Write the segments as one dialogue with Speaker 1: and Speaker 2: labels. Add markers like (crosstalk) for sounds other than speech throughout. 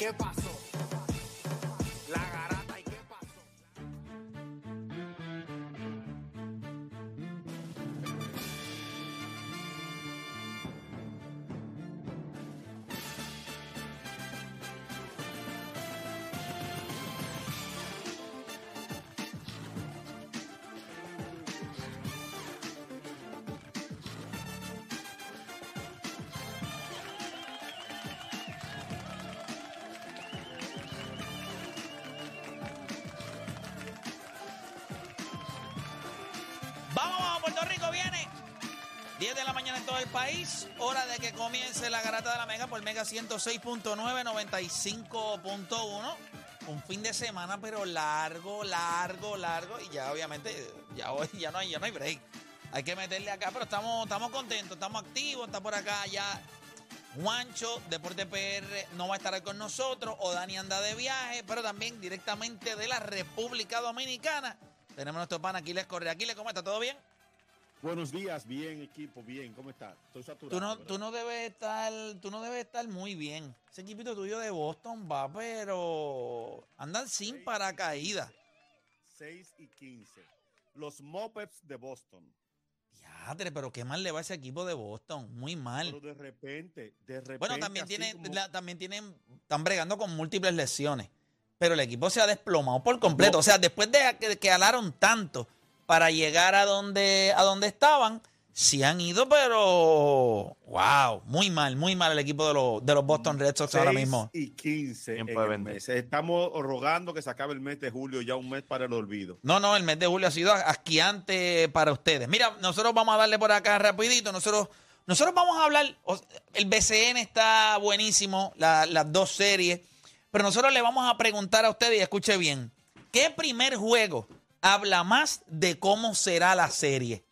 Speaker 1: Qué pasó?
Speaker 2: Comience la garata de la Mega por Mega 106.9, 95.1. Un fin de semana, pero largo, largo, largo. Y ya, obviamente, ya hoy ya no hay, ya no hay break. Hay que meterle acá, pero estamos, estamos contentos, estamos activos. Está por acá ya Juancho, Deporte PR, no va a estar con nosotros. O Dani anda de viaje, pero también directamente de la República Dominicana. Tenemos nuestro pan Aquiles Correa. Aquiles, ¿cómo está? ¿Todo bien?
Speaker 3: Buenos días, bien equipo, bien, ¿cómo estás? Estoy saturado.
Speaker 2: Tú no,
Speaker 3: ¿verdad?
Speaker 2: tú no debes estar, tú no debes estar muy bien. Ese equipito tuyo de Boston va, pero andan sin paracaídas.
Speaker 3: 6 y 15. Los Muppets de Boston.
Speaker 2: Diadre, pero qué mal le va a ese equipo de Boston. Muy mal.
Speaker 3: Pero de repente, de repente.
Speaker 2: Bueno, también tienen,
Speaker 3: como-
Speaker 2: la- también tienen, están bregando con múltiples lesiones. Pero el equipo se ha desplomado por completo. O sea, después de que, que alaron tanto para llegar a donde, a donde estaban, se han ido, pero wow, muy mal, muy mal el equipo de los, de los Boston Red Sox ahora
Speaker 3: 6
Speaker 2: mismo.
Speaker 3: y 15 en el mes. Estamos rogando que se acabe el mes de julio, ya un mes para el olvido.
Speaker 2: No, no, el mes de julio ha sido asquiante para ustedes. Mira, nosotros vamos a darle por acá rapidito. Nosotros, nosotros vamos a hablar, el BCN está buenísimo, la- las dos series, pero nosotros le vamos a preguntar a ustedes, y escuche bien, ¿qué primer juego habla más de cómo será la serie?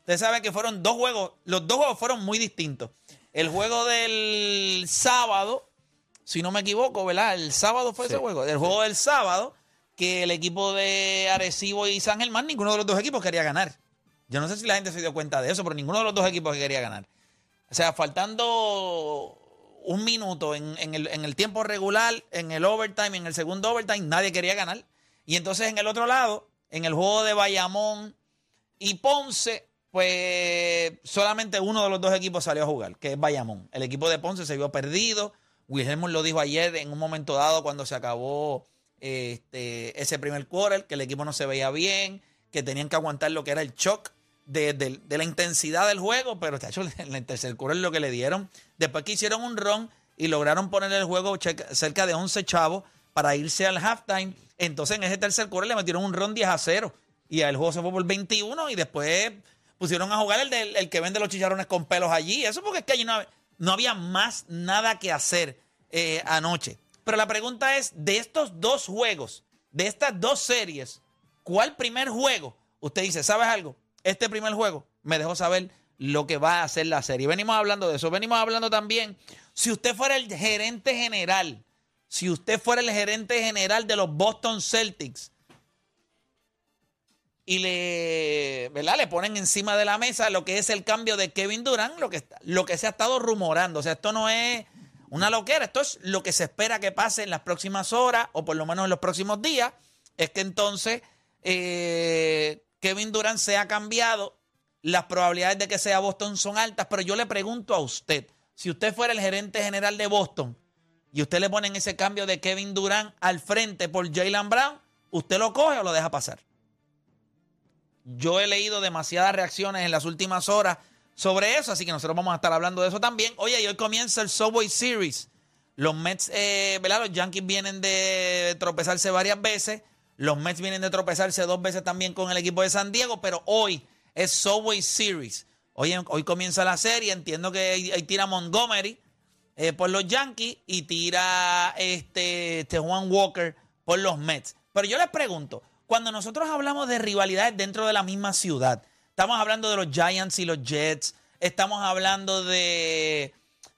Speaker 2: Usted sabe que fueron dos juegos, los dos juegos fueron muy distintos. El juego del sábado, si no me equivoco, ¿verdad? El sábado fue ese juego. El juego del sábado, que el equipo de Arecibo y San Germán, ninguno de los dos equipos quería ganar. Yo no sé si la gente se dio cuenta de eso, pero ninguno de los dos equipos quería ganar. O sea, faltando un minuto en, en el, en el tiempo regular, en el overtime, en el segundo overtime, nadie quería ganar. Y entonces en el otro lado, en el juego de Bayamón y Ponce, pues solamente uno de los dos equipos salió a jugar, que es Bayamón. El equipo de Ponce se vio perdido. Wilhelmus lo dijo ayer en un momento dado cuando se acabó este, ese primer quarter, que el equipo no se veía bien, que tenían que aguantar lo que era el shock de, de- de la intensidad del juego, pero chacho, (laughs) en el tercer quarter lo que le dieron, después que hicieron un run y lograron poner el juego cerca de 11 chavos para irse al halftime, entonces en ese tercer quarter le metieron un run 10 a 0 y el juego se fue por 21 y después pusieron a jugar el, el que vende los chicharrones con pelos allí, eso porque es que allí no, no había más nada que hacer eh, anoche. Pero la pregunta es, de estos dos juegos, de estas dos series, ¿cuál primer juego? Usted dice, ¿sabes algo? Este primer juego me dejó saber lo que va a hacer la serie. Venimos hablando de eso. Venimos hablando también, si usted fuera el gerente general, si usted fuera el gerente general de los Boston Celtics y le, ¿verdad? le ponen encima de la mesa lo que es el cambio de Kevin Durant, lo que, lo que se ha estado rumorando. O sea, esto no es una loquera, esto es lo que se espera que pase en las próximas horas o por lo menos en los próximos días. Es que entonces eh, Kevin Durant sea cambiado. Las probabilidades de que sea Boston son altas, pero yo le pregunto a usted, si usted fuera el gerente general de Boston y usted le ponen ese cambio de Kevin Durant al frente por Jalen Brown, ¿usted lo coge o lo deja pasar? Yo he leído demasiadas reacciones en las últimas horas sobre eso, así que nosotros vamos a estar hablando de eso también. Oye, y hoy comienza el Subway Series. Los Mets, eh, ¿verdad? Los Yankees vienen de tropezarse varias veces. Los Mets vienen de tropezarse dos veces también con el equipo de San Diego, pero hoy es Subway Series. Hoy, hoy comienza la serie. Entiendo que ahí, tira Montgomery eh, por los Yankees y tira este, este Juan Walker por los Mets. Pero yo les pregunto, cuando nosotros hablamos de rivalidades dentro de la misma ciudad, estamos hablando de los Giants y los Jets, estamos hablando de,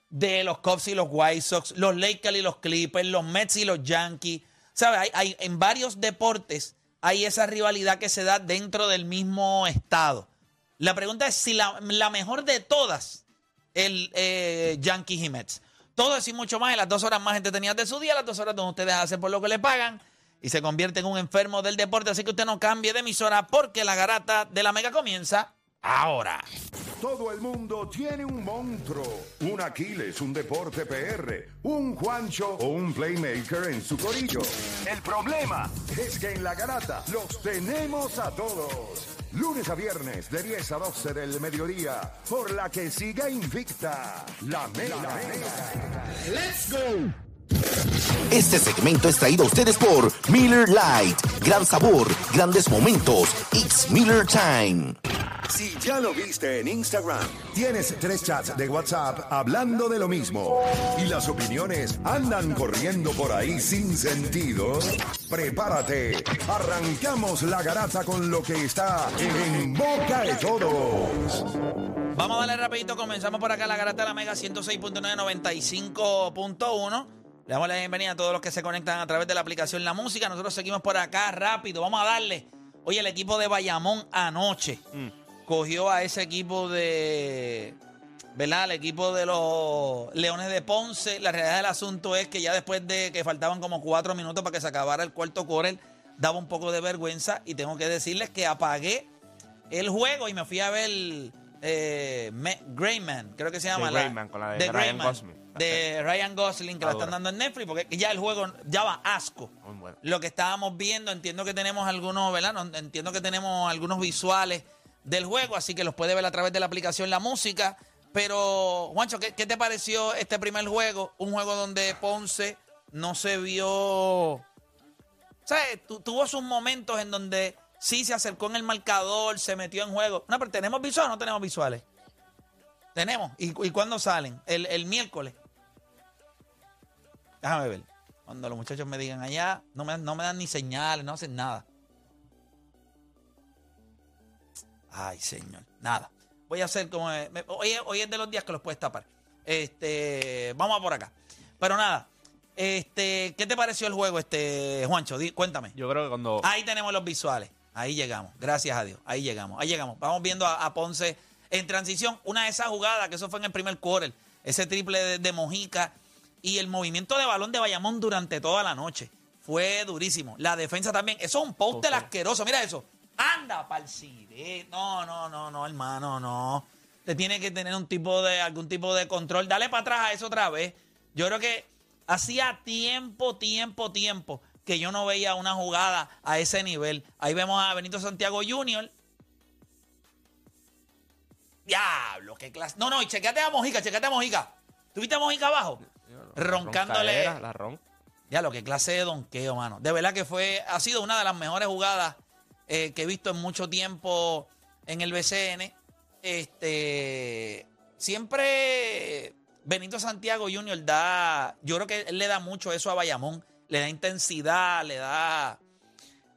Speaker 2: de los Cubs y los White Sox, los Lakers y los Clippers, los Mets y los Yankees. ¿Sabes? Hay, en varios deportes hay esa rivalidad que se da dentro del mismo estado. La pregunta es si la, mejor de todas, el eh, Yankees y Mets. Todo eso y mucho más en las dos horas más entretenidas de su día, las dos horas donde ustedes hacen por lo que le pagan y se convierte en un enfermo del deporte. Así que usted no cambie de emisora porque la garata de la mega comienza ahora.
Speaker 4: Todo el mundo tiene un monstruo, un Aquiles, un deporte PR, un Juancho o un Playmaker en su corillo. El problema es que en la garata los tenemos a todos. Lunes a viernes de 10 a 12 del mediodía, por la que siga invicta la mega.
Speaker 5: ¡Let's go! Este segmento es traído a ustedes por Miller Light. Gran sabor, grandes momentos. It's Miller Time.
Speaker 4: Si ya lo viste en Instagram, tienes tres chats de WhatsApp hablando de lo mismo y las opiniones andan corriendo por ahí sin sentido, prepárate. Arrancamos la garata con lo que está en boca de todos.
Speaker 2: Vamos a darle rapidito, comenzamos por acá la garata de la Mega 106.995.1. Le damos la bienvenida a todos los que se conectan a través de la aplicación La Música. Nosotros seguimos por acá rápido. Vamos a darle. Oye, el equipo de Bayamón anoche cogió a ese equipo de. ¿Verdad? El equipo de los Leones de Ponce. La realidad del asunto es que ya después de que faltaban como cuatro minutos para que se acabara el cuarto quarter, daba un poco de vergüenza. Y tengo que decirles que apagué el juego y me fui a ver eh, Greyman, creo que se llama.
Speaker 6: De Greyman, con la de, Ryan Gosling
Speaker 2: de Ryan Gosling que la están dando en Netflix, porque ya el juego ya va asco. Lo que estábamos viendo, entiendo que tenemos algunos, ¿verdad? entiendo que tenemos algunos visuales del juego, así que los puede ver a través de la aplicación La Música. Pero, Juancho, ¿qué, te pareció este primer juego? Un juego donde Ponce no se vio. ¿Sabes? tuvo sus momentos en donde sí se acercó en el marcador, se metió en juego. No, pero ¿tenemos visuales o no tenemos visuales? Tenemos. ¿Y, cuándo salen? el miércoles. Déjame ver. Cuando los muchachos me digan allá, no me, no me dan ni señales, no hacen nada. Ay, señor, nada. Voy a hacer como. hoy, hoy, es de los días que los puedes tapar. Este, vamos a por acá. Pero nada. Este, ¿qué te pareció el juego, este, Juancho? cuéntame.
Speaker 6: Yo creo que cuando.
Speaker 2: Ahí tenemos los visuales. Ahí llegamos. Gracias a Dios. Ahí llegamos. Ahí llegamos. Vamos viendo a, Ponce en transición. Una de esas jugadas, que eso fue en el primer quarter. Ese triple de Mojica y el movimiento de balón de Bayamón durante toda la noche fue durísimo. La defensa también. Eso es un póster asqueroso. Mira eso. Anda, palcide. No, no, no, no, hermano, no. Te tiene que tener un tipo de, algún tipo de control. Dale para atrás a eso otra vez. Yo creo que hacía tiempo, tiempo, tiempo que yo no veía una jugada a ese nivel. Ahí vemos a Benito Santiago Jr. Diablo, qué clase. No, no, y chequeate a Mojica, chequeate a Mojica. ¿Tuviste a Mojica abajo? roncándole.
Speaker 6: La ron.
Speaker 2: Ya, lo que clase de donqueo, mano. De verdad que fue, ha sido una de las mejores jugadas eh, que he visto en mucho tiempo en el BCN. Este, siempre Benito Santiago Jr. da, yo creo que él le da mucho eso a Bayamón, le da intensidad, le da,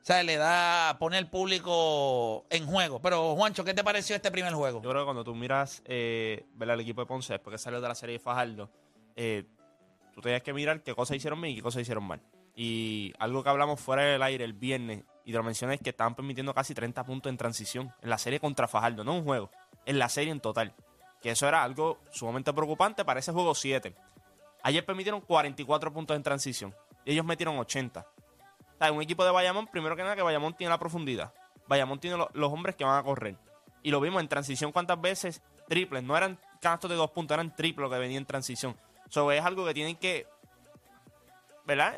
Speaker 2: o sea, le da, pone el público en juego. Pero Juancho, ¿qué te pareció este primer juego?
Speaker 6: Yo creo que cuando tú miras eh, al equipo de Ponce después que salió de la serie de Fajardo, eh, tú tenías que mirar qué cosas hicieron bien y qué cosas hicieron mal. Y algo que hablamos fuera del aire el viernes, y te lo mencioné, que estaban permitiendo casi 30 puntos en transición en la serie contra Fajardo, no un juego, en la serie en total. Que eso era algo sumamente preocupante para ese juego 7. Ayer permitieron 44 puntos en transición. Y ellos metieron 80. O sea, un equipo de Bayamón, primero que nada, que Bayamón tiene la profundidad. Bayamón tiene lo- los hombres que van a correr. Y lo vimos en transición cuántas veces triples. No eran canastos de dos puntos, eran triples que venía en transición. Eso es algo que tienen que, ¿verdad?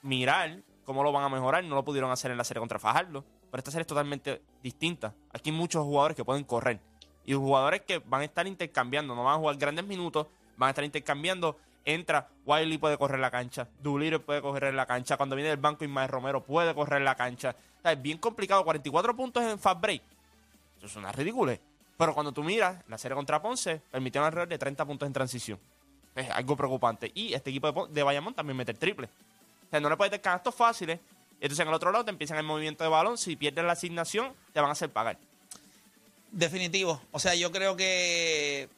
Speaker 6: Mirar cómo lo van a mejorar. No lo pudieron hacer en la serie contra Fajardo. Pero esta serie es totalmente distinta. Aquí hay muchos jugadores que pueden correr. Y jugadores que van a estar intercambiando. No van a jugar grandes minutos. Van a estar intercambiando. Entra, Wiley puede correr la cancha. Doolittle puede correr la cancha. Cuando viene del banco, Ismael Romero puede correr la cancha. O sea, es bien complicado. 44 puntos en fast break. Eso es una ridícula. Pero cuando tú miras la serie contra Ponce, permitieron alrededor de 30 puntos en transición. Es algo preocupante. Y este equipo de, de también mete el triple. O sea, no le puedes dar canastos fáciles. Entonces en el otro lado te empiezan el movimiento de balón. Si pierdes la asignación, te van a hacer pagar.
Speaker 2: Definitivo. O sea, yo creo que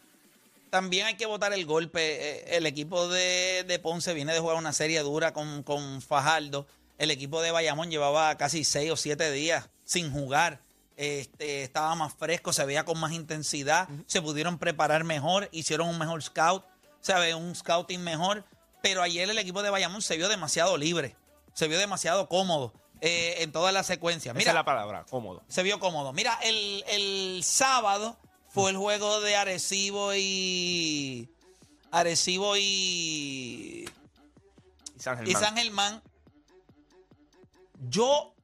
Speaker 2: también hay que votar el golpe. Eh, El equipo de, de Ponce viene de jugar una serie dura con, con Fajardo. El equipo de Bayamón llevaba casi seis o siete días sin jugar. Este, estaba más fresco, se veía con más intensidad. Se pudieron preparar mejor, hicieron un mejor scout. Ve, un scouting mejor. Pero ayer el equipo de Bayamón se vio demasiado libre. Se vio demasiado cómodo eh, en toda la secuencia.
Speaker 6: Esa es la palabra, cómodo.
Speaker 2: Se vio cómodo. Mira, el, el sábado fue el juego de Arecibo y. Arecibo y.
Speaker 6: Y San
Speaker 2: Y
Speaker 6: Germán.
Speaker 2: San Germán. Yo.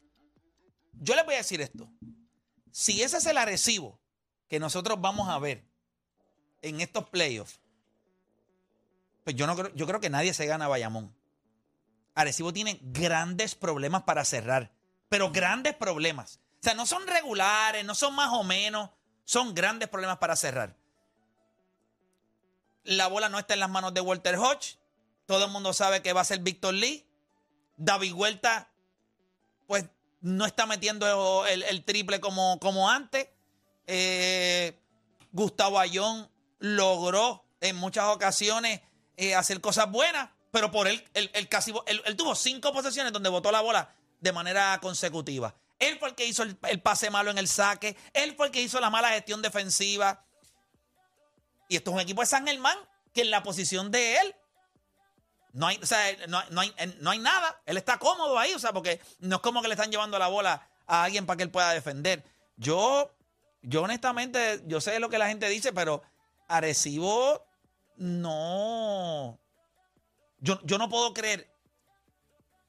Speaker 2: Yo les voy a decir esto. Si ese es el Arecibo que nosotros vamos a ver en estos playoffs, pues yo no creo, yo creo que nadie se gana a Bayamón. Arecibo tiene grandes problemas para cerrar, pero grandes problemas. O sea, no son regulares, no son más o menos, son grandes problemas para cerrar. La bola no está en las manos de Walter Hodge. Todo el mundo sabe que va a ser Víctor Lee. David Huerta, pues no está metiendo el, triple como, como antes. Eh, Gustavo Ayón logró en muchas ocasiones eh, hacer cosas buenas, pero por él, él, él casi, él, tuvo cinco posesiones donde botó la bola de manera consecutiva. Él fue el que hizo el, pase malo en el saque, él fue el que hizo la mala gestión defensiva. Y esto es un equipo de San Germán que en la posición de él no hay, o sea, no, no hay, no hay nada. Él está cómodo ahí, o sea, porque no es como que le están llevando la bola a alguien para que él pueda defender. Yo, yo honestamente, yo sé lo que la gente dice, pero Arecibo no. Yo, yo no puedo creer.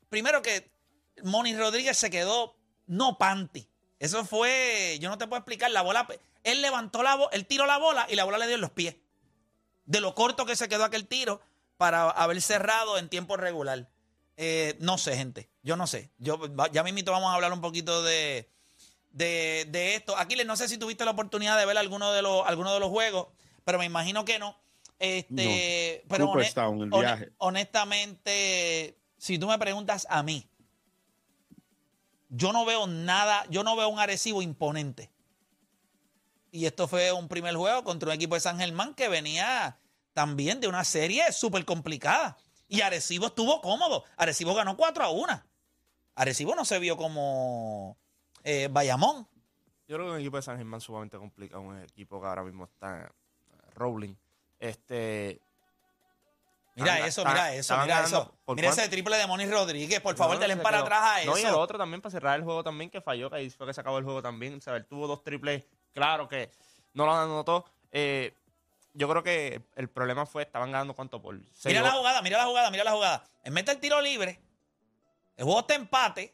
Speaker 2: Primero que Moni Rodríguez se quedó no panty. Eso fue, yo no te puedo explicar, la bola, él levantó la bola, él tiró la bola y la bola le dio en los pies. De lo corto que se quedó aquel tiro para haber cerrado en tiempo regular. Eh, no sé, gente. Yo no sé. Yo, ya mismito vamos a hablar un poquito de, de, de esto. Aquiles, no sé si tuviste la oportunidad de ver alguno de los, alguno de los juegos, pero me imagino que no. Este,
Speaker 3: No.
Speaker 2: pero
Speaker 3: Cooper
Speaker 2: hone-
Speaker 3: estaba en el
Speaker 2: hone-
Speaker 3: viaje.
Speaker 2: honestamente, si tú me preguntas a mí, yo no veo nada, yo no veo un Arecibo imponente. Y esto fue un primer juego contra un equipo de San Germán que venía también de una serie súper complicada. Y Arecibo estuvo cómodo. Arecibo ganó 4 a 1. Arecibo no se vio como eh, Bayamón.
Speaker 6: Yo creo que un equipo de San Germán es sumamente complicado, un equipo que ahora mismo está rolling. Este,
Speaker 2: Mira eso, mira eso, mira eso.
Speaker 6: ¿Por
Speaker 2: Mira
Speaker 6: cuánto?
Speaker 2: ese triple de Moni Rodríguez. Por favor,
Speaker 6: No,
Speaker 2: denle
Speaker 6: se
Speaker 2: para
Speaker 6: quedó-
Speaker 2: atrás a eso.
Speaker 6: No, y el otro también para cerrar el juego también que falló, que ahí fue que se acabó el juego también. O sea, él tuvo dos triples, claro que no lo anotó. Eh, yo creo que el problema fue, estaban ganando cuánto por
Speaker 2: Mira la jugada, mira la jugada, mira la jugada. Él mete el tiro libre. El juego está empate.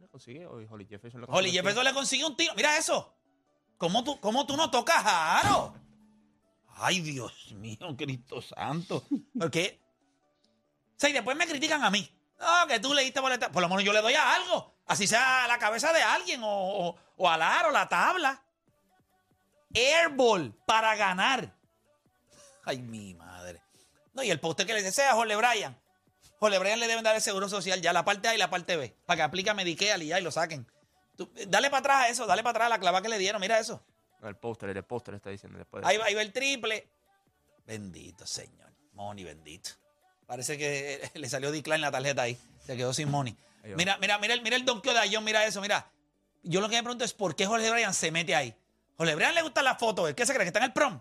Speaker 6: ¿Le consigue? O Holly Jefferson le
Speaker 2: Holly
Speaker 6: consiguió.
Speaker 2: Jefferson le consiguió un tiro. Mira eso. ¿Cómo tú, cómo tú no tocas a Aro? Ay, Dios mío, Cristo Santo. Porque. O sea, y después me critican a mí. No, que tú le diste boleta. Por lo menos yo le doy a algo. Así sea a la cabeza de alguien o, o, o al aro, la tabla. Airball para ganar. Ay, mi madre. No, y el poste que le dice, sea Jorge Bryan. Jorge Bryan le deben dar el seguro social ya, la parte A y la parte B, para que aplique a Medicare y ya y lo saquen. Tú, dale para atrás a eso, dale para atrás a la clava que le dieron, mira eso.
Speaker 6: El póster, el póster está diciendo después. de-
Speaker 2: Ahí va, ahí va el triple. Bendito, señor. Money, bendito. Parece que (laughs) le salió decline la tarjeta ahí. Se quedó sin money. Mira, mira, mira el, mira el donkeo de Ayón, mira eso, mira. Yo lo que me pregunto es por qué Jorge Bryan se mete ahí. Jorge Bryan le gusta la foto, ¿eh? ¿qué se cree? ¿Que está en el prom?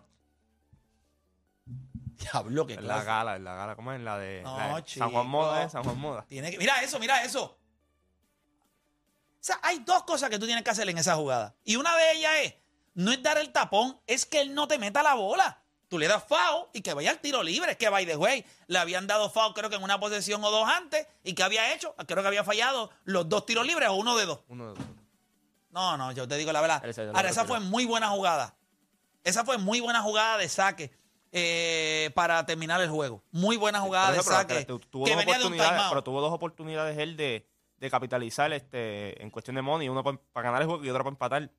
Speaker 2: (laughs) Diablo, qué
Speaker 6: En la gala, en la gala, ¿cómo es? En la de,
Speaker 2: No,
Speaker 6: la de San. Juan Moda, ¿eh? San Juan Moda.
Speaker 2: Tiene que, mira eso, mira eso. O sea, hay dos cosas que tú tienes que hacer en esa jugada. Y una de ellas es, no es dar el tapón, es que él no te meta la bola. Tú le das foul y que vaya al tiro libre. Es que, by the way, le habían dado foul creo que en una posesión o dos antes. ¿Y que había hecho? Creo que había fallado los dos tiros libres o uno de dos.
Speaker 6: Uno de dos.
Speaker 2: No, no, yo te digo la verdad. Ahora, esa fue muy buena jugada. Esa fue muy buena jugada de saque eh, para terminar el juego. Muy buena jugada de saque.
Speaker 6: que tu- tuvo
Speaker 2: que
Speaker 6: dos
Speaker 2: venía de un
Speaker 6: oportunidades,
Speaker 2: timeout.
Speaker 6: pero tuvo dos oportunidades él de, de capitalizar este, en cuestión de money, uno para, para ganar el juego y otro para empatar.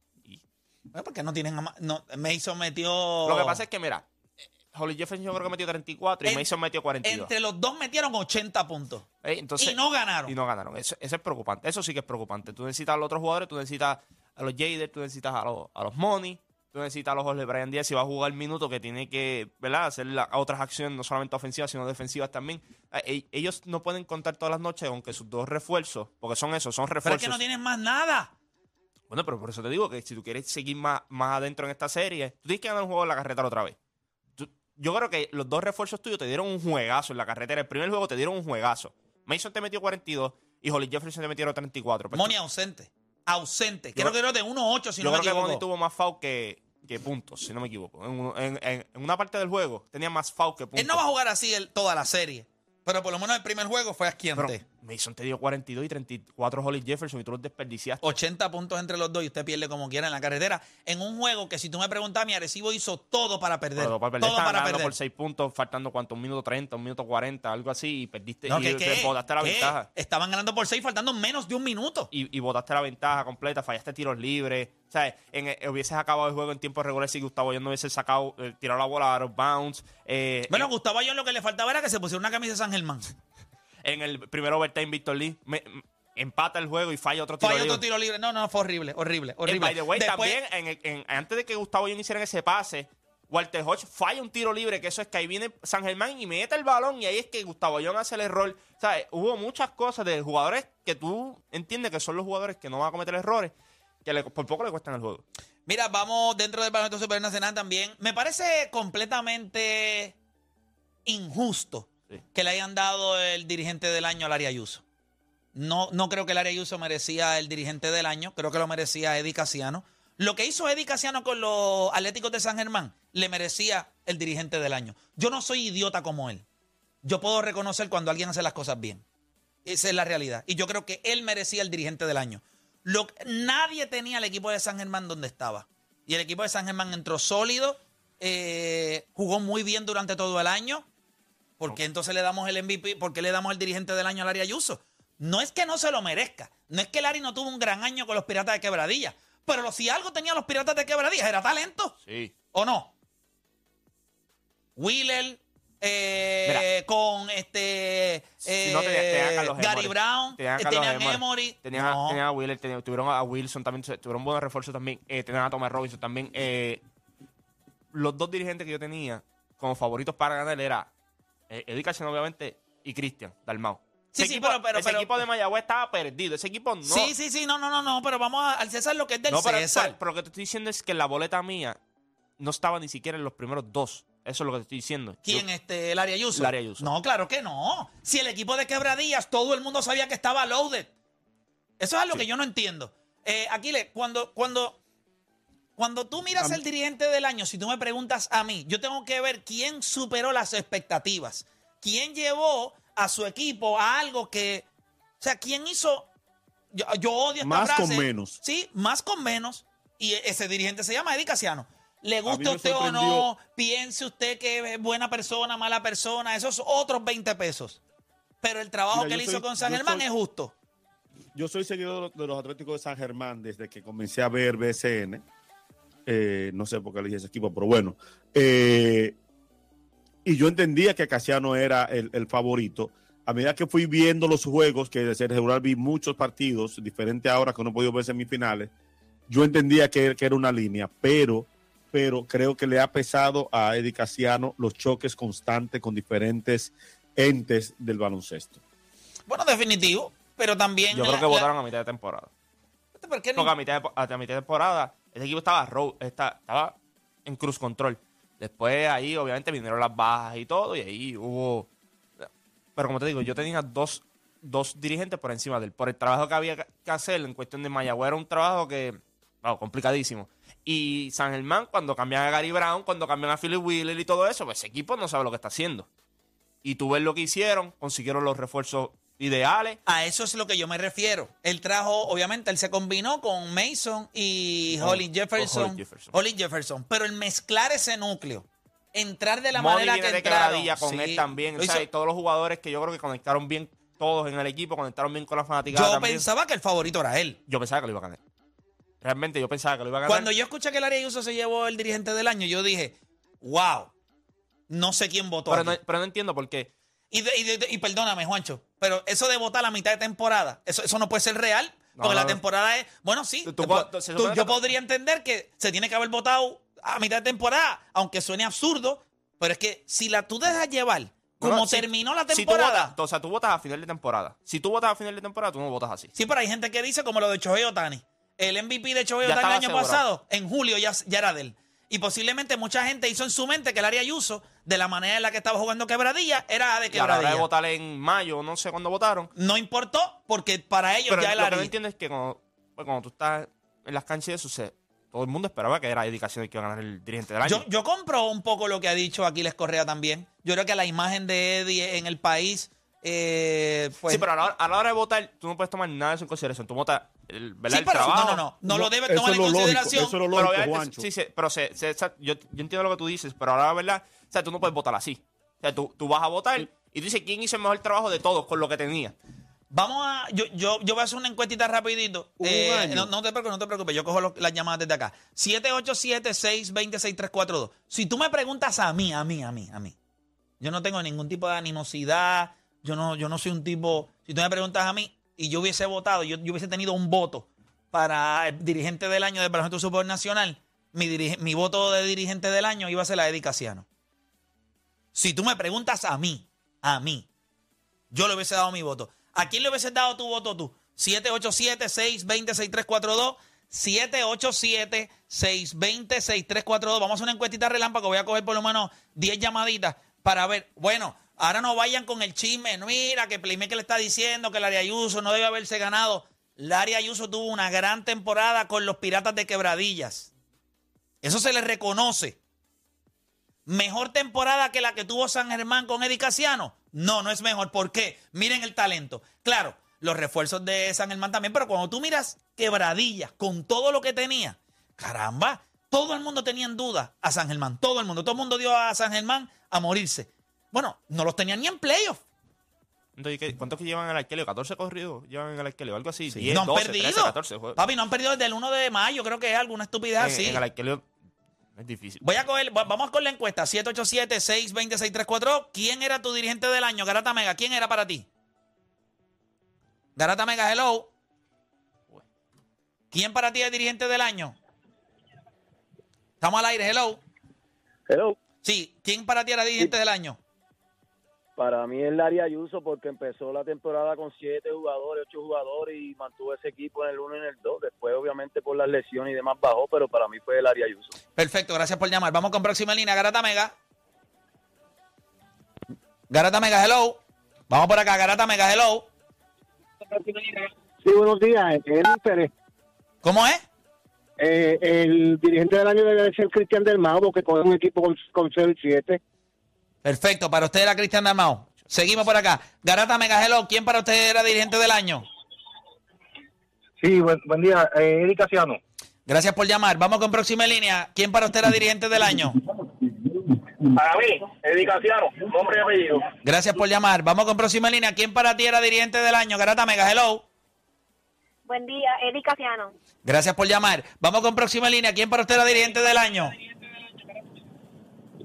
Speaker 2: Bueno, porque no tienen. No, Mason metió.
Speaker 6: Lo que pasa es que, mira, eh, Holly Jefferson yo creo que metió 34 y
Speaker 2: En-
Speaker 6: Mason metió 42.
Speaker 2: Entre los dos metieron 80 puntos.
Speaker 6: Eh, entonces,
Speaker 2: y no ganaron.
Speaker 6: Y no ganaron. Eso, eso es preocupante. Eso sí que es preocupante. Tú necesitas a los otros jugadores, tú necesitas a los Jader, tú necesitas a los, a los Money, tú necesitas a los Jorge Brian Díaz si va a jugar minuto que tiene que, ¿verdad? Hacer la- otras acciones, no solamente ofensivas, sino defensivas también. Eh, e- ellos no pueden contar todas las noches, aunque sus dos refuerzos, porque son esos, son
Speaker 2: Pero es
Speaker 6: refuerzos.
Speaker 2: que no tienen más nada.
Speaker 6: Bueno, pero por eso te digo que si tú quieres seguir más, más adentro en esta serie, tú tienes que ganar un juego en la carretera otra vez. Tú- yo creo que los dos refuerzos tuyos te dieron un juegazo en la carretera. El primer juego te dieron un juegazo. Mason te metió 42 y Holly Jefferson te metieron 34. Pero
Speaker 2: Money ausente. Ausente. Creo
Speaker 6: Yo-
Speaker 2: que era de 1-8, si
Speaker 6: yo
Speaker 2: no me
Speaker 6: creo que
Speaker 2: equivoco.
Speaker 6: Money tuvo más foul que, que puntos, si no me equivoco. En, una parte del juego tenía más foul que puntos.
Speaker 2: Él no va a jugar así el- toda la serie. Pero por lo menos el primer juego fue
Speaker 6: Pero
Speaker 2: asquiante.
Speaker 6: Mason te dio 42 y 34 Holly Jefferson y tú los desperdiciaste.
Speaker 2: 80 puntos entre los dos y usted pierde como quiera en la carretera. En un juego que si tú me preguntas, mi Arecibo hizo todo para perder.
Speaker 6: Pero para perder,
Speaker 2: todo
Speaker 6: estaban
Speaker 2: para perder.
Speaker 6: por 6 puntos, faltando cuánto, un minuto 30, un minuto 40, algo así, y perdiste
Speaker 2: No,
Speaker 6: y
Speaker 2: ¿qué,
Speaker 6: te
Speaker 2: qué?
Speaker 6: botaste la ventaja.
Speaker 2: Estaban ganando por 6 faltando menos de un minuto.
Speaker 6: Y, y botaste la ventaja completa, fallaste tiros libres. O sea, eh, hubieses acabado el juego en tiempo regular si Gustavo yo no hubiese sacado, eh, tirado la bola out of bounds. Eh,
Speaker 2: Bueno,
Speaker 6: en,
Speaker 2: Gustavo Ayón lo que le faltaba era que se pusiera una camisa de San Germán. (laughs)
Speaker 6: en el primer overtime, Víctor Lee me- empata el juego y falla otro tiro libre.
Speaker 2: otro tiro libre. No, no, fue horrible, horrible, horrible.
Speaker 6: by the way,
Speaker 2: Después-
Speaker 6: también, en el- en- antes de que Gustavo Young hiciera ese pase, Walter Hodge falla un tiro libre, que eso es que ahí viene San Germán y mete el balón y ahí es que Gustavo Young hace el error. O sea, hubo muchas cosas de jugadores que tú entiendes que son los jugadores que no van a cometer errores, que le- por poco le cuestan el juego.
Speaker 2: Mira, vamos dentro del Parlamento Supernacional también. Me parece completamente injusto Que le hayan dado el dirigente del año al Área Ayuso. No, no creo que el Área Ayuso merecía el dirigente del año, creo que lo merecía Eddie Casiano. Lo que hizo Eddie Casiano con los Atléticos de San Germán le merecía el dirigente del año. Yo no soy idiota como él. Yo puedo reconocer cuando alguien hace las cosas bien. Esa es la realidad. Y yo creo que él merecía el dirigente del año. Lo, nadie tenía el equipo de San Germán donde estaba. Y el equipo de San Germán entró sólido, eh, jugó muy bien durante todo el año. ¿Por qué entonces le damos el MVP? ¿Por qué le damos el dirigente del año al Ari Ayuso? No es que no se lo merezca. No es que Ari no tuvo un gran año con los Piratas de Quebradilla. Pero si algo tenían los Piratas de Quebradilla era talento.
Speaker 6: Sí.
Speaker 2: ¿O no? Wheeler eh, con este eh,
Speaker 6: Si no, tenían- tenían a Carlos
Speaker 2: Gary
Speaker 6: Emory.
Speaker 2: Brown,
Speaker 6: Tenían a
Speaker 2: tenían
Speaker 6: Emory.
Speaker 2: Emory.
Speaker 6: Tenían,
Speaker 2: No.
Speaker 6: a, tenían a Wheeler, tenían- tuvieron a Wilson también, tuvieron buenos refuerzos también. eh, tenían a Thomas Robinson también. eh, los dos dirigentes que yo tenía como favoritos para ganar era eh, Eddie obviamente, y Cristian Dalmau.
Speaker 2: Sí,
Speaker 6: Ese
Speaker 2: sí,
Speaker 6: equipo,
Speaker 2: pero- pero-
Speaker 6: ese
Speaker 2: pero-
Speaker 6: equipo de Mayagüez estaba perdido. Ese equipo no.
Speaker 2: Sí, sí, sí, no, no, no, no, pero vamos a- al César lo que es del
Speaker 6: no, pero,
Speaker 2: César.
Speaker 6: pero- lo que te estoy diciendo es que la boleta mía no estaba ni siquiera en los primeros dos. Eso es lo que te estoy diciendo.
Speaker 2: ¿Quién,
Speaker 6: Yo-
Speaker 2: este, el Ari Ayuso?
Speaker 6: El Ari Ayuso.
Speaker 2: No, claro que no. Si el equipo de Quebradillas, todo el mundo sabía que estaba loaded. Eso es algo que yo no entiendo. Eh, Aquiles, cuando, cuando, cuando tú miras el dirigente del año, si tú me preguntas a mí, yo tengo que ver quién superó las expectativas. ¿Quién llevó a su equipo a algo que... O sea, ¿quién hizo... Yo, yo odio esta
Speaker 3: Más con menos.
Speaker 2: Sí, más con menos. Y ese dirigente se llama Eddie Casiano. Le guste usted o no, piense usted que es buena persona, mala persona, esos otros 20 pesos. Pero el trabajo
Speaker 3: Mira,
Speaker 2: que él hizo
Speaker 3: soy-
Speaker 2: con San Germán
Speaker 3: soy-
Speaker 2: es justo.
Speaker 3: Yo soy seguidor de los Atléticos de San Germán desde que comencé a ver BSN. Eh, no sé por qué elegí ese equipo, pero bueno. Eh, y yo entendía que Casiano era el, el favorito. A medida que fui viendo los juegos, que de ser regular vi muchos partidos, diferente ahora que no he podido ver semifinales, yo entendía que, que era una línea, pero, pero creo que le ha pesado a Eddie Casiano los choques constantes con diferentes entes del baloncesto.
Speaker 2: Bueno, definitivo, pero también.
Speaker 6: Yo creo
Speaker 2: la-
Speaker 6: que
Speaker 2: la-
Speaker 6: votaron a mitad de temporada.
Speaker 2: ¿Por qué no?
Speaker 6: Porque a mitad de, a mitad de temporada, ese equipo estaba, ro- está- estaba en cruz control. Después ahí, obviamente, vinieron las bajas y todo, y ahí hubo. Pero como te digo, yo tenía dos, dos dirigentes por encima de él. Por el trabajo que había que hacer en cuestión de Mayagüez, era un trabajo que. wow, complicadísimo. Y San Germán, cuando cambian a Gary Brown, cuando cambian a Philip Wheeler y todo eso, pues ese equipo no sabe lo que está haciendo. Y tú ves lo que hicieron, consiguieron los refuerzos ideales.
Speaker 2: A eso es lo que yo me refiero. Él trajo, obviamente, él se combinó con Mason y
Speaker 6: Con-
Speaker 2: Holly Jefferson.
Speaker 6: Holly Jefferson.
Speaker 2: Holly Jefferson. Pero el mezclar ese núcleo, entrar de la manera
Speaker 6: viene
Speaker 2: que
Speaker 6: de
Speaker 2: entraron.
Speaker 6: con
Speaker 2: sí,
Speaker 6: él también. O sea, todos los jugadores que yo creo que conectaron bien todos en el equipo, conectaron bien con la fanaticada
Speaker 2: yo
Speaker 6: también.
Speaker 2: pensaba que el favorito era él.
Speaker 6: Yo pensaba que lo iba a ganar. Realmente yo pensaba que lo iba a ganar.
Speaker 2: Cuando yo escuché que el Área Ayuso se llevó el dirigente del año, yo dije, wow, no sé quién votó.
Speaker 6: pero,
Speaker 2: aquí".
Speaker 6: no, pero no entiendo por qué.
Speaker 2: Y, de- y de- y perdóname, Juancho, pero eso de votar a mitad de temporada, eso, eso no puede ser real. Porque
Speaker 6: no,
Speaker 2: la temporada es. Bueno, sí.
Speaker 6: Tú- tú se
Speaker 2: tú- yo podría entender que se tiene que haber votado a mitad de temporada, aunque suene absurdo. Pero es que si la tú dejas llevar, como
Speaker 6: No, no, si-
Speaker 2: terminó la
Speaker 6: Si
Speaker 2: temporada.
Speaker 6: votas, o sea, tú votas a final de temporada. Si tú votas a final de temporada, tú no votas así.
Speaker 2: Sí, pero hay gente que dice como lo de Chohei Otani. El MVP de Chohei Otani el año
Speaker 6: asegurado.
Speaker 2: pasado, en julio ya, ya era de él. Y posiblemente mucha gente hizo en su mente que el área Ayuso, de la manera en la que estaba jugando Quebradilla, era de
Speaker 6: Y a la hora de
Speaker 2: Quebradilla.
Speaker 6: votar en mayo, no sé cuándo votaron.
Speaker 2: No importó porque para ellos
Speaker 6: Pero
Speaker 2: ya el
Speaker 6: lo que no
Speaker 2: área.
Speaker 6: entiendo es que cuando, pues, cuando tú estás en las canchas y eso, se- todo el mundo esperaba que era dedicación que iba a ganar el dirigente del año.
Speaker 2: Yo, yo compro un poco lo que ha dicho Aquiles Correa también. Yo creo que la imagen de Eddie en el país, eh, pues,
Speaker 6: sí, pero a la, hora, a la hora de votar, tú no puedes tomar nada de eso en consideración. Tú votas el, ¿verdad?
Speaker 2: Sí,
Speaker 6: el
Speaker 2: pero
Speaker 6: trabajo.
Speaker 2: no, no, no, no lo debes tomar en
Speaker 3: lo lógico,
Speaker 2: consideración.
Speaker 3: eso es lo
Speaker 6: Pero
Speaker 3: lógico, Juancho.
Speaker 6: sí, sí, pero se, se- yo, yo entiendo lo que tú dices, pero ahora, ¿verdad? O sea, tú no puedes votar así. O sea, tú, tú vas a votar y tú dices quién hizo el mejor trabajo de todos con lo que tenía.
Speaker 2: Vamos a. Yo, yo, yo voy a hacer una encuestita rapidito.
Speaker 3: Un
Speaker 2: Eh,
Speaker 3: año.
Speaker 2: no, no te preocupes, no te preocupes. Yo cojo los- las llamadas desde acá. 787-620-6342. Si tú me preguntas a mí, a mí, a mí, a mí. Yo no tengo ningún tipo de animosidad. Yo no, yo no soy un tipo. Si tú me preguntas a mí y yo hubiese votado, yo, yo hubiese tenido un voto para el dirigente del año del Baloncesto Super Nacional, mi, mi voto de dirigente del año iba a ser la Casiano. Si tú me preguntas a mí, a mí, yo le hubiese dado mi voto. ¿A quién le hubieses dado tu voto tú? 787-620-6342. 787-620-6342. Vamos a hacer una encuestita relámpago. Voy a coger por lo menos 10 llamaditas para ver. Bueno, ahora no vayan con el chisme. Mira que Playmaker le está diciendo que Larry Ayuso no debe haberse ganado. Larry Ayuso tuvo una gran temporada con los Piratas de Quebradillas. Eso se le reconoce. ¿Mejor temporada que la que tuvo San Germán con Eddie Casiano? No, no es mejor. ¿Por qué? Miren el talento. Claro, los refuerzos de San Germán también, pero cuando tú miras quebradilla con todo lo que tenía, caramba, todo el mundo tenía en duda a San Germán. Todo el mundo. Todo el mundo dio a San Germán a morirse. Bueno, no los tenían ni en playoff.
Speaker 6: Entonces, ¿qué- ¿cuántos que llevan en el alquileo? ¿14 corridos llevan en el alquileo? Algo así. 10,
Speaker 2: no han
Speaker 6: 12,
Speaker 2: perdido.
Speaker 6: 13, 14 juegos.
Speaker 2: Papi, no han perdido desde el 1 de mayo, creo que es alguna estupidez
Speaker 6: en,
Speaker 2: así.
Speaker 6: en el alquileo es difícil.
Speaker 2: Voy a coger, va- vamos con la encuesta, 787-620-634. ¿Quién era tu dirigente del año, Garata Mega? ¿Quién era para ti? Garata Mega, hello. ¿Quién para ti es dirigente del año? Estamos al aire, hello.
Speaker 7: Hello.
Speaker 2: Sí, ¿quién para ti era dirigente del año?
Speaker 7: Para mí es Larry Ayuso porque empezó la temporada con siete jugadores, ocho jugadores y mantuvo ese equipo en el uno y en el dos. Después, obviamente, por las lesiones y demás bajó, pero para mí fue Larry Ayuso.
Speaker 2: Perfecto, gracias por llamar. Vamos con próxima línea, Garata Mega. Garata Mega, hello. Vamos por acá, Garata Mega, hello.
Speaker 8: Sí, buenos días. Eric Pérez.
Speaker 2: ¿Cómo es?
Speaker 8: Eh, el dirigente del año debe ser Cristian del Mago, que coge un equipo con, con 0 y 7.
Speaker 2: Perfecto, para usted era Cristian Dalmao. Seguimos por acá. Garata Mega, hello. ¿Quién para usted era dirigente del año?
Speaker 8: Sí, buen, buen día. Eh, Eric Casiano.
Speaker 2: Gracias por llamar. Vamos con próxima línea. ¿Quién para usted era dirigente del año?
Speaker 7: Para mí, Eddie Casiano, nombre y apellido.
Speaker 2: Gracias por llamar. Vamos con próxima línea. ¿Quién para ti era dirigente del año? Garata Mega, hello.
Speaker 9: Buen día, Eddie Casiano.
Speaker 2: Gracias por llamar. Vamos con próxima línea. ¿Quién para usted era dirigente del año?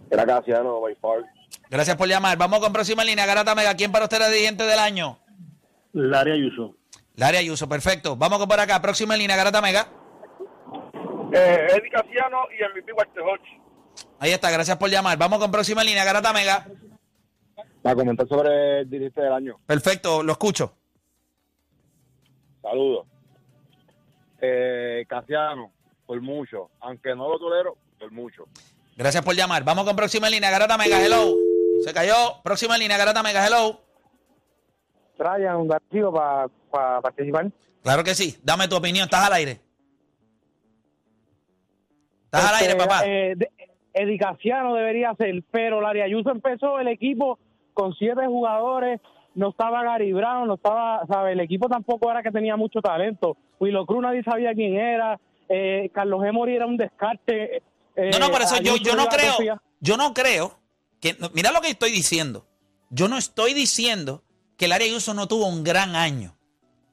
Speaker 7: Era Casiano, by far.
Speaker 2: Gracias por llamar. Vamos con próxima línea. Garata Mega, ¿quién para usted es dirigente del año?
Speaker 8: Larry Ayuso.
Speaker 2: Laria Ayuso, perfecto. Vamos con por acá. Próxima línea, Garata Mega.
Speaker 10: Eh, Eddie Casiano y MVP Walter Hodge.
Speaker 2: Ahí está, gracias por llamar. Vamos con próxima línea, Garata Mega.
Speaker 7: Para comentar sobre el dirigente del año.
Speaker 2: Perfecto, lo escucho.
Speaker 7: Saludos. Eh, Casiano, por mucho. Aunque no lo tolero, por mucho.
Speaker 2: Gracias por llamar. Vamos con próxima línea, Garata Mega, hello. Se cayó. Próxima línea, Garata Mega, hello.
Speaker 8: Trayan un gatito para participar.
Speaker 2: Claro que sí. Dame tu opinión. Estás al aire. Estás al
Speaker 8: Este,
Speaker 2: aire, papá.
Speaker 8: Eh, de- Edicaciano debería ser, pero Larry Ayuso empezó el equipo con siete jugadores, no estaba Gary Brown, no estaba, ¿sabe? El equipo tampoco era que tenía mucho talento. Willow Cruz nadie sabía quién era, eh, Carlos Emory era un descarte. eh,
Speaker 2: No, no, por eso yo,
Speaker 8: Ayuso
Speaker 2: yo no creo, yo no creo que, mira lo que estoy diciendo. Yo no estoy diciendo que el área Ayuso no tuvo un gran año.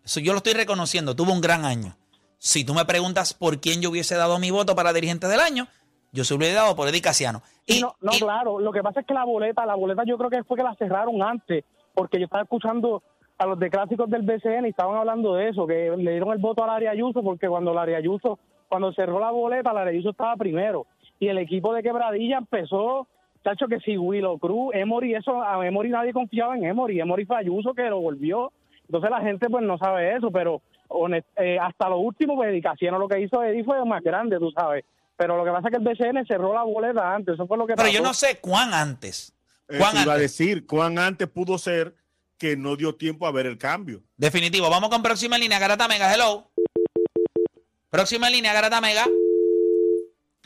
Speaker 2: Eso yo lo estoy reconociendo, tuvo un gran año. Si tú me preguntas por quién yo hubiese dado mi voto para dirigente del año, yo se lo hubiera dado por Eddie Casiano. Y,
Speaker 8: no, no,
Speaker 2: y-
Speaker 8: claro. Lo que pasa es que la boleta, la boleta yo creo que fue que la cerraron antes, porque yo estaba escuchando a los de clásicos del BCN y estaban hablando de eso, que le dieron el voto a Larry Ayuso, porque cuando Larry Ayuso, cuando cerró la boleta, Larry Ayuso estaba primero. Y el equipo de Quebradilla empezó, chacho, que si Willow Cruz, Emory, eso, a Emory nadie confiaba en Emory. Emory fue Ayuso que lo volvió. Entonces la gente pues no sabe eso, pero honest- eh, hasta lo último, pues Casiano lo que hizo Eddie fue más grande, tú sabes. Pero lo que pasa es que el BCN cerró la boleta antes, eso fue lo que
Speaker 2: pero
Speaker 8: pasó.
Speaker 2: yo no sé cuán antes. ¿Cuán
Speaker 3: iba a
Speaker 2: antes?
Speaker 3: decir, cuán antes pudo ser que no dio tiempo a ver el cambio.
Speaker 2: Definitivo. Vamos con próxima línea, Garata Mega. Hello. Próxima línea, Garata Mega.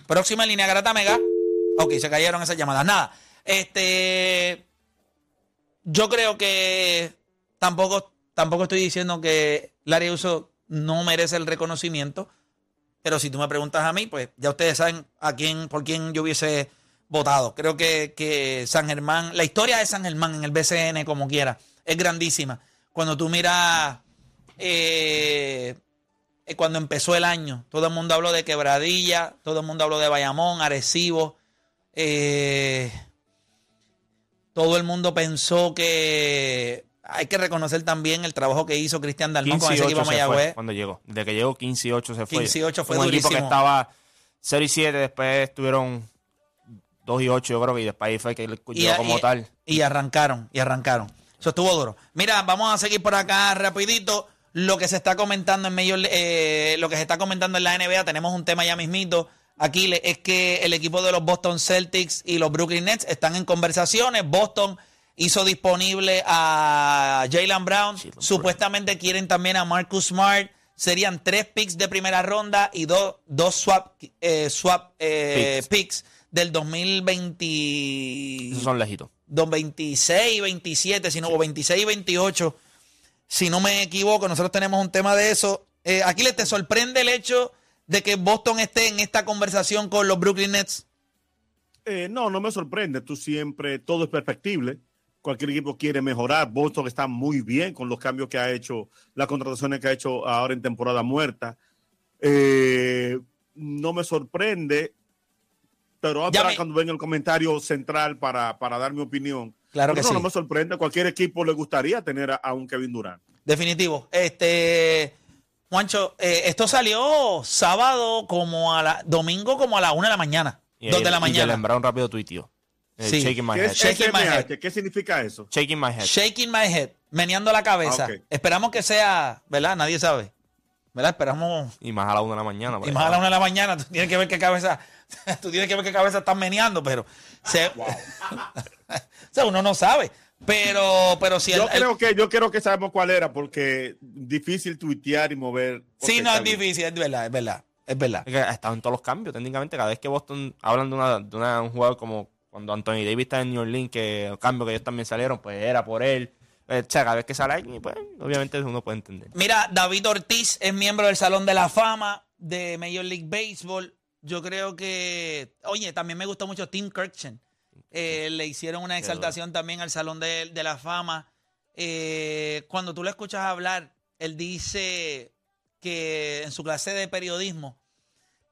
Speaker 2: Próxima línea, Garata Mega. Ok, se cayeron esas llamadas. Nada. Este. Yo creo que tampoco, tampoco estoy diciendo que Larry Uso no merece el reconocimiento. Pero si tú me preguntas a mí, pues ya ustedes saben a quién, por quién yo hubiese votado. Creo que, que San Germán, la historia de San Germán en el BCN, como quiera, es grandísima. Cuando tú miras eh, eh, cuando empezó el año, todo el mundo habló de Quebradilla, todo el mundo habló de Bayamón, Arecibo. Eh, todo el mundo pensó que hay que reconocer también el trabajo que hizo Cristian Dalmón
Speaker 6: 15
Speaker 2: con ese
Speaker 6: 8
Speaker 2: equipo
Speaker 6: fue
Speaker 2: Mayagüez.
Speaker 6: cuando llegó. Desde que llegó 15 y 8 se fue.
Speaker 2: 15 y 8 fue
Speaker 6: un equipo que estaba 0 y 7, después estuvieron 2 y 8 yo creo que y después ahí fue que llegó
Speaker 2: y,
Speaker 6: como
Speaker 2: y-
Speaker 6: tal.
Speaker 2: y arrancaron, y arrancaron. Eso estuvo duro. Mira, vamos a seguir por acá rapidito. Lo que se está comentando en medio, eh, lo que se está comentando en la NBA, tenemos un tema ya mismito. Aquí le- es que el equipo de los Boston Celtics y los Brooklyn Nets están en conversaciones. Boston hizo disponible a Jalen Brown. Supuestamente quieren también a Marcus Smart. Serían tres picks de primera ronda y dos, dos swap, eh, swap eh, picks. del 2020.
Speaker 6: Esos son lejitos.
Speaker 2: Don 26 y 27, sino, o 26 y 28, si no me equivoco, nosotros tenemos un tema de eso. Eh, Aquiles, ¿te sorprende el hecho de que Boston esté en esta conversación con los Brooklyn Nets?
Speaker 3: Eh, no, no me sorprende. Tú siempre, todo es perfectible. Cualquier equipo quiere mejorar. Boston está muy bien con los cambios que ha hecho, las contrataciones que ha hecho ahora en temporada muerta. Eh, no me sorprende, pero ahora
Speaker 2: me-
Speaker 3: cuando venga el comentario central para, para dar mi opinión.
Speaker 2: Claro
Speaker 3: Pero
Speaker 2: que
Speaker 3: no,
Speaker 2: sí.
Speaker 3: no me sorprende. Cualquier equipo le gustaría tener a, a un Kevin Durant.
Speaker 2: Definitivo. Este, Juancho, eh, esto salió sábado como a la, domingo como a la una de la mañana.
Speaker 6: Y,
Speaker 2: dos de la
Speaker 6: y
Speaker 2: mañana.
Speaker 6: Jalen Brown rápido tuiteó. Eh,
Speaker 2: Sí.
Speaker 6: Shaking my
Speaker 3: ¿Qué
Speaker 6: head.
Speaker 2: Shaking my head.
Speaker 3: ¿Qué significa eso?
Speaker 6: Shaking my head.
Speaker 2: Shaking my head, meneando la cabeza.
Speaker 3: Ah.
Speaker 2: Esperamos que sea, ¿verdad? Nadie sabe. ¿Verdad? Esperamos.
Speaker 6: Y más a la una de la mañana.
Speaker 2: Y más a la una de la mañana, tú tienes que ver qué cabeza, (laughs) tú tienes que ver qué cabeza están meneando, pero se- (laughs) o sea, uno no sabe. Pero, pero si
Speaker 3: Yo
Speaker 2: el-
Speaker 3: creo que yo creo que sabemos cuál era porque difícil tuitear y mover.
Speaker 2: sí, no es difícil, es verdad, es verdad, es verdad.
Speaker 6: Es que ha estado en todos los cambios, técnicamente. Cada vez que Boston hablan de, una, de una- un jugador como cuando Anthony Davis está en New Orleans, que el cambio que ellos también salieron, pues era por él. Eh, o sea, cada vez que sale alguien, pues obviamente uno puede entender.
Speaker 2: Mira, David Ortiz es miembro del Salón de la Fama de Major League Baseball. Yo creo que, oye, también me gustó mucho Tim Kirkchen. Eh, le hicieron una exaltación también al Salón de, de la Fama. Eh, cuando tú lo escuchas hablar, él dice que en su clase de periodismo,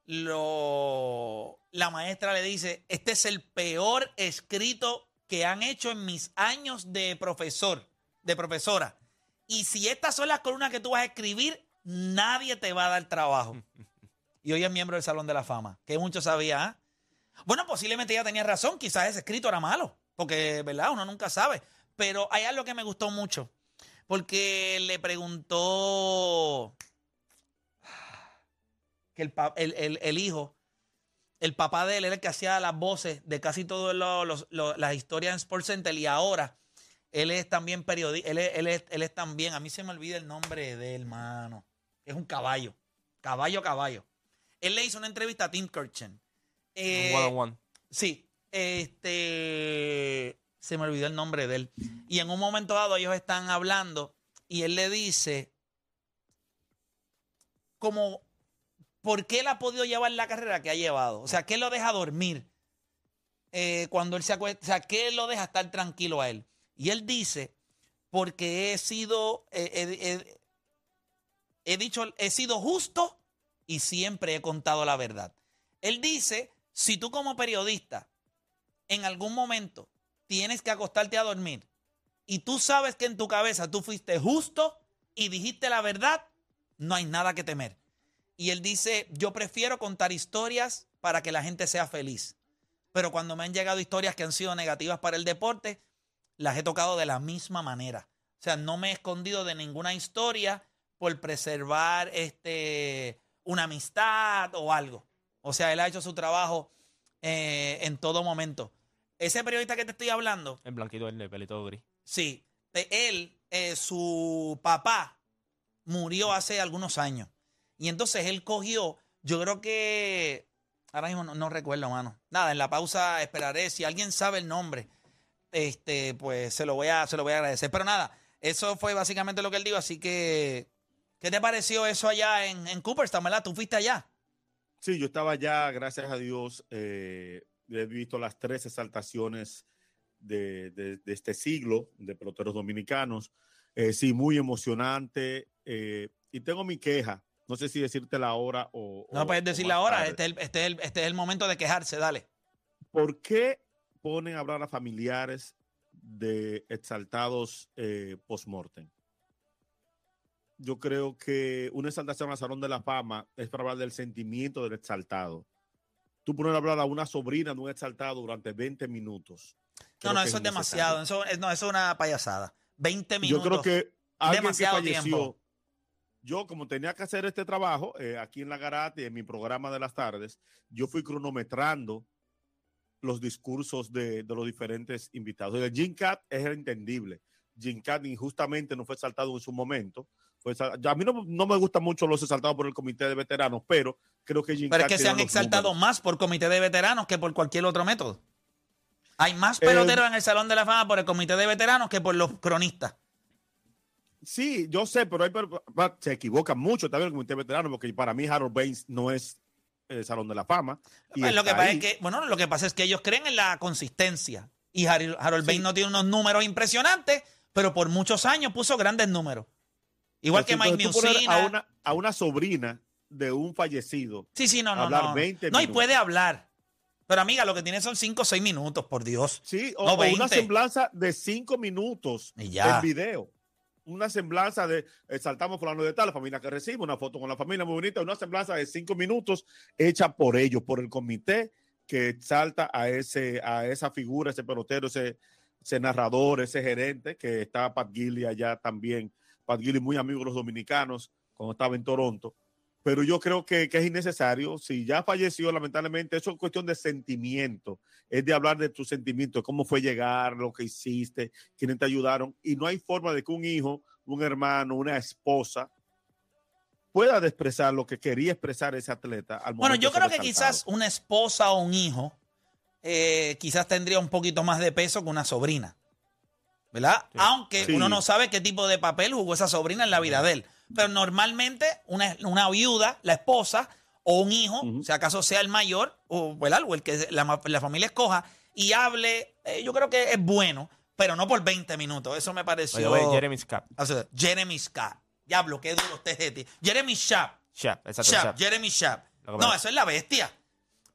Speaker 2: lo, la maestra le dice, este es el peor escrito que han hecho en mis años de profesor, de profesora. Y si estas son las columnas que tú vas a escribir, nadie te va a dar trabajo. (laughs) Y hoy es miembro del Salón de la Fama, que mucho sabía. ¿ah? Bueno, posiblemente ella tenía razón, quizás ese escrito era malo, porque, ¿verdad? Uno nunca sabe. Pero hay algo que me gustó mucho, porque le preguntó que el, el- el- hijo, el papá de él era el que hacía las voces de casi todas las historias en Sports Center y ahora él es también periodista, él es, él, es, él es también, a mí se me olvida el nombre de él, mano. Es un caballo, caballo, caballo. Él le hizo una entrevista a Tim Kirchen. Eh,
Speaker 6: Un one on one.
Speaker 2: Sí, este, se me olvidó el nombre de él. Y en un momento dado ellos están hablando y él le dice como, ¿por qué él ha podido llevar la carrera que ha llevado? O sea, ¿qué lo deja dormir eh, cuando él se acuesta? O sea, ¿qué lo deja estar tranquilo a él? Y él dice, porque he sido, eh, he dicho, he sido justo y siempre he contado la verdad. Él dice, si tú como periodista en algún momento tienes que acostarte a dormir y tú sabes que en tu cabeza tú fuiste justo y dijiste la verdad, no hay nada que temer. Y él dice, yo prefiero contar historias para que la gente sea feliz. Pero cuando me han llegado historias que han sido negativas para el deporte, las he tocado de la misma manera. O sea, no me he escondido de ninguna historia por preservar este, una amistad o algo. O sea, él ha hecho su trabajo eh, en todo momento. Ese periodista que te estoy hablando,
Speaker 6: El blanquito, el de pelito gris.
Speaker 2: sí, de él, eh, su papá murió hace algunos años. Y entonces él cogió, yo creo que, ahora mismo no, no recuerdo, mano. Nada, en la pausa esperaré. Si alguien sabe el nombre, este, pues se lo voy a, se lo voy a agradecer. Pero nada, eso fue básicamente lo que él dijo. Así que, ¿qué te pareció eso allá en, en Cooperstown, verdad? ¿Tú fuiste allá?
Speaker 3: Sí, yo estaba allá, gracias a Dios, eh, he visto las tres exaltaciones de, de- de este siglo de peloteros dominicanos. Eh, sí, muy emocionante. eh, y tengo mi queja, no sé si decirte la hora o...
Speaker 2: No
Speaker 3: o-
Speaker 2: puedes
Speaker 3: más
Speaker 2: ahora. Este es, el, este, es el, este es el momento de quejarse, dale.
Speaker 3: ¿Por qué ponen a hablar a familiares de exaltados eh, post-mortem? Yo creo que una exaltación al Salón de la Fama es para hablar del sentimiento del exaltado. Tú poner a hablar a una sobrina de un exaltado durante 20 minutos.
Speaker 2: No, no, eso es demasiado. Eso, es- no, eso es una payasada. 20
Speaker 3: Yo
Speaker 2: minutos.
Speaker 3: creo que alguien
Speaker 2: demasiado
Speaker 3: que falleció,
Speaker 2: tiempo.
Speaker 3: yo como tenía que hacer este trabajo eh, aquí en la Garata y en mi programa de las tardes, yo fui cronometrando los discursos de, de los diferentes invitados. El Jim Cat es entendible. Jim Cat injustamente no fue exaltado en su momento. Ya a mí no, no me gustan mucho los exaltados por el comité de veteranos, pero creo que Jim
Speaker 2: Pero es que se han exaltado
Speaker 3: números.
Speaker 2: más por comité de veteranos que por cualquier otro método. Hay más
Speaker 3: Eh,
Speaker 2: peloteros en el Salón de la Fama por el comité de veteranos que por los cronistas.
Speaker 3: Sí, yo sé, pero hay, se equivocan mucho también el comité de veteranos, porque para mí Harold Baines no es el Salón de la Fama. y
Speaker 2: Pues lo que pasa es que, bueno, lo que pasa es que ellos creen en la consistencia. Y Harold, Harold
Speaker 3: Sí.
Speaker 2: Baines no tiene unos números impresionantes, pero por muchos años puso grandes números. Igual que Mike Musina.
Speaker 3: A una, a una sobrina de un fallecido.
Speaker 2: Sí, sí, no, no,
Speaker 3: hablar
Speaker 2: no.
Speaker 3: 20
Speaker 2: no, y puede hablar. Pero amiga, lo que tiene son 5 o 6 minutos, por Dios.
Speaker 3: Sí, o,
Speaker 2: No,
Speaker 3: o una
Speaker 2: 20.
Speaker 3: semblanza de cinco minutos
Speaker 2: Y ya.
Speaker 3: en video. Una semblanza de saltamos fulano de tal, la familia que recibe, una foto con la familia muy bonita, una semblanza de cinco minutos hecha por ellos, por el comité que exalta a ese, a esa figura, ese pelotero, ese, ese narrador, ese gerente, que está Pat Gilly allá también. Pat Gilly muy amigo de los dominicanos cuando estaba en Toronto. Pero yo creo que, que es innecesario. Si ya falleció, lamentablemente, eso es cuestión de sentimiento. Es de hablar de tus sentimientos, cómo fue llegar, lo que hiciste, quiénes te ayudaron. Y no hay forma de que un hijo, un hermano, una esposa pueda expresar lo que quería expresar ese atleta. Al
Speaker 2: Bueno, yo creo que quizás una esposa o un hijo eh, quizás tendría un poquito más de peso que una sobrina. ¿Verdad? Aunque
Speaker 3: Sí.
Speaker 2: uno no sabe qué tipo de papel jugó esa sobrina en la vida de él. Pero normalmente una, una viuda, la esposa o un hijo, si acaso sea el mayor o, ¿verdad? o el que la, la familia escoja y hable, eh, yo creo que es bueno, pero no por 20 minutos. Eso me pareció.
Speaker 6: Oye, oye, Jeremy Scott.
Speaker 2: O sea, Jeremy Scott. Diablo, qué duro usted es de ti. Jeremy Schaap.
Speaker 6: Sharp, exacto.
Speaker 2: Sharp. Jeremy
Speaker 6: que
Speaker 2: No, eso es la bestia.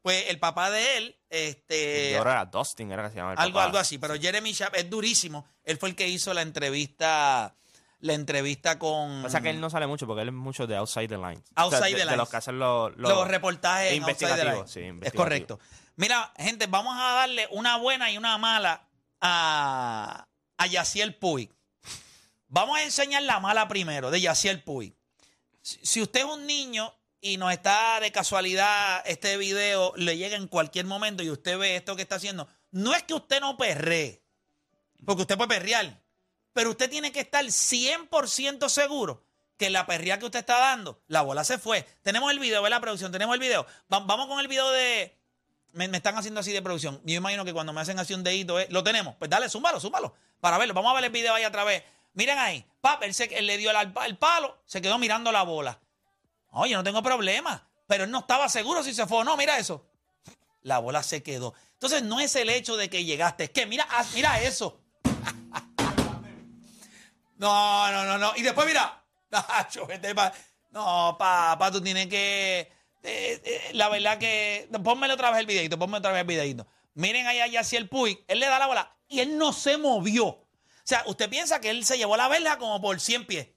Speaker 2: Pues el papá de él, este,
Speaker 6: Y ahora era Dustin, era que se llamaba el
Speaker 2: algo,
Speaker 6: papá.
Speaker 2: algo así, pero Jeremy Schaap es durísimo. Él fue el que hizo la entrevista, la entrevista con
Speaker 6: Pasa que él no sale mucho porque él es mucho de outside the lines.
Speaker 2: Outside
Speaker 6: O sea, de,
Speaker 2: the
Speaker 6: de
Speaker 2: lines.
Speaker 6: los que hacen los, los,
Speaker 2: los reportajes
Speaker 6: investigativos.
Speaker 2: Es correcto. Mira, gente, vamos a darle una buena y una mala a, a Yaciel Puig. Vamos a enseñar la mala primero, de Yaciel Puig. Si, si usted es un niño y nos está de casualidad, este video le llega en cualquier momento y usted ve esto que está haciendo, no es que usted no perree, porque usted puede perrear, pero usted tiene que estar 100% seguro que la perría que usted está dando, la bola se fue. Tenemos el video, ¿verdad, la producción? Tenemos el video. Va- vamos con el video de... Me, están haciendo así de producción. Yo imagino que cuando me hacen así un dedito, eh, lo tenemos. Pues dale, zúmbalo, zúmbalo. Para verlo. Vamos a ver el video ahí otra vez. Miren ahí. Pap, él, se- le dio el palo, se quedó mirando la bola. Oye, no tengo problema. Pero él no estaba seguro si se fue o no. Mira eso. La bola se quedó. Entonces no es el hecho de que llegaste. Es que mira, ah, mira eso. (laughs) No, no, no, no. Y después mira. (laughs) No, papá, tú tienes que. eh, eh, la verdad que. Pónmelo otra vez el videito, ponme otra vez el videito. Miren ahí a Yaciel Puig. Él le da la bola y él no se movió. O sea, usted piensa que él se llevó la verja como por 100 pies.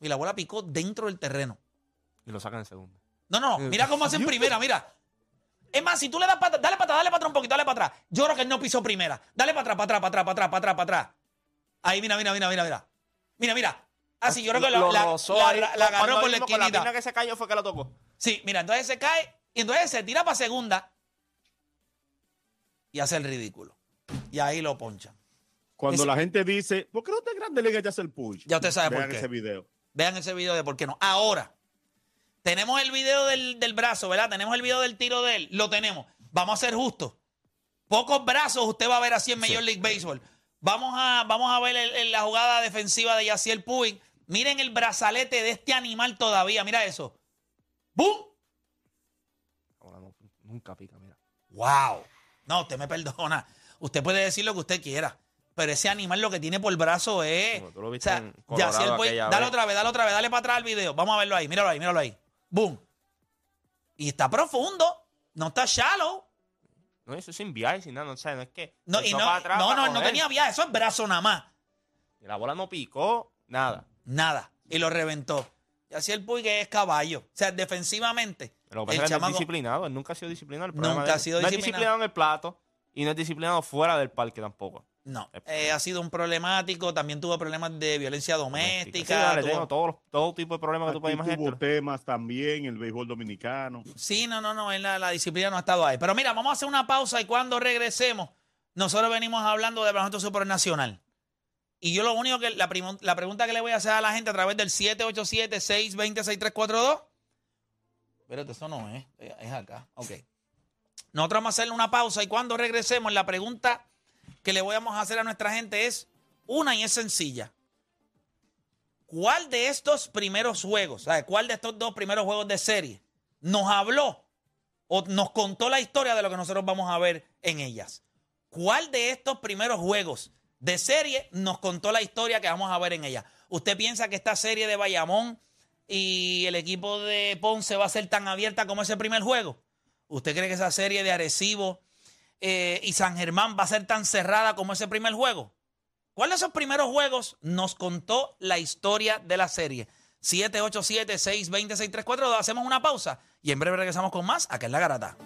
Speaker 2: Y la bola picó dentro del terreno.
Speaker 6: Y lo sacan en segundo.
Speaker 2: No, no, mira cómo hacen primera, mira. Es más, si tú le das para atrás, dale para atrás, dale para atrás un poquito, dale para atrás. Yo creo que él no pisó primera. Dale para atrás, para atrás, para atrás, para atrás, para atrás, para atrás. Ahí, mira, mira, mira, mira, mira. Mira, mira. Ah, sí, yo creo que la,
Speaker 6: Lo
Speaker 2: la-
Speaker 6: rozó
Speaker 2: la- la- la agarró por la
Speaker 6: con la
Speaker 2: esquinita.
Speaker 6: pierna que se cayó fue que lo tocó.
Speaker 2: Sí, mira, entonces se cae y entonces se tira para segunda y hace el ridículo. Y ahí lo ponchan.
Speaker 3: Cuando
Speaker 2: Ese-
Speaker 3: la gente dice, ¿por qué no te grande liga ya el push?
Speaker 2: Ya usted sabe por
Speaker 3: Vean
Speaker 2: qué.
Speaker 3: ese video.
Speaker 2: Vean ese video de por qué no. Ahora, tenemos el video del, del brazo, ¿verdad? Tenemos el video del tiro de él. Lo tenemos. Vamos a ser justos. Pocos brazos usted va a ver así en Major League Baseball. Vamos a, vamos a ver el- el- la jugada defensiva de Yaciel Puig. Miren el brazalete de este animal todavía. Mira eso. ¡Bum!
Speaker 6: Ahora no, nunca pica, mira.
Speaker 2: ¡Wow! No, usted me perdona. Usted puede decir lo que usted quiera. Pero ese animal lo que tiene por brazo es.
Speaker 6: Como tú lo
Speaker 2: o
Speaker 6: viste
Speaker 2: sea,
Speaker 6: en Colorado
Speaker 2: Yaciel Puig- dale
Speaker 6: vez.
Speaker 2: otra vez, dale otra vez, dale para atrás al video. Vamos a verlo ahí, míralo ahí, míralo ahí. ¡Boom! Y está profundo. No está shallow.
Speaker 6: No, eso es sin viaje, sin nada, no, o sea, no es que.
Speaker 2: No, y no,
Speaker 6: para atrás
Speaker 2: no,
Speaker 6: para
Speaker 2: no, no tenía viaje. Eso es brazo nada más.
Speaker 6: Y la bola no picó, nada.
Speaker 2: Nada. Y lo reventó. Yaciel Puig es caballo. O sea, defensivamente.
Speaker 6: Pasa
Speaker 2: el
Speaker 6: es
Speaker 2: chamaco-
Speaker 6: disciplinado, él nunca ha sido disciplinado. el
Speaker 2: Nunca ha sido
Speaker 6: no
Speaker 2: disciplinado.
Speaker 6: es disciplinado en el plato y no es disciplinado fuera del parque tampoco.
Speaker 2: No. Eh, ha sido un problemático. También tuvo problemas de violencia
Speaker 6: Sí,
Speaker 2: doméstica.
Speaker 6: dale,
Speaker 2: tuvo-
Speaker 6: tengo todos los- todo tipo de problemas que tú puedes imaginar.
Speaker 3: tuvo temas también, el béisbol dominicano.
Speaker 2: Sí, no, no, no, en la, la disciplina no ha estado ahí. Pero mira, vamos a hacer una pausa y cuando regresemos, nosotros venimos hablando de baloncesto supernacional. Y yo lo único que, la, la pregunta que le voy a hacer a la gente a través del 787-620-6342. Espérate, eso no es, es acá. Ok. Nosotros vamos a hacerle una pausa y cuando regresemos, la pregunta que le vamos a hacer a nuestra gente es una y es sencilla. ¿Cuál de estos primeros juegos, ¿sabe? cuál de estos dos primeros juegos de serie nos habló o nos contó la historia de lo que nosotros vamos a ver en ellas? ¿Cuál de estos primeros juegos de serie nos contó la historia que vamos a ver en ellas? ¿Usted piensa que esta serie de Bayamón y el equipo de Ponce va a ser tan abierta como ese primer juego? ¿Usted cree que esa serie de Arecibo eh, y San Germán va a ser tan cerrada como ese primer juego? ¿Cuál de esos primeros juegos nos contó la historia de la serie? 787-620-6342. Hacemos una pausa y en breve regresamos con más acá en La Garata.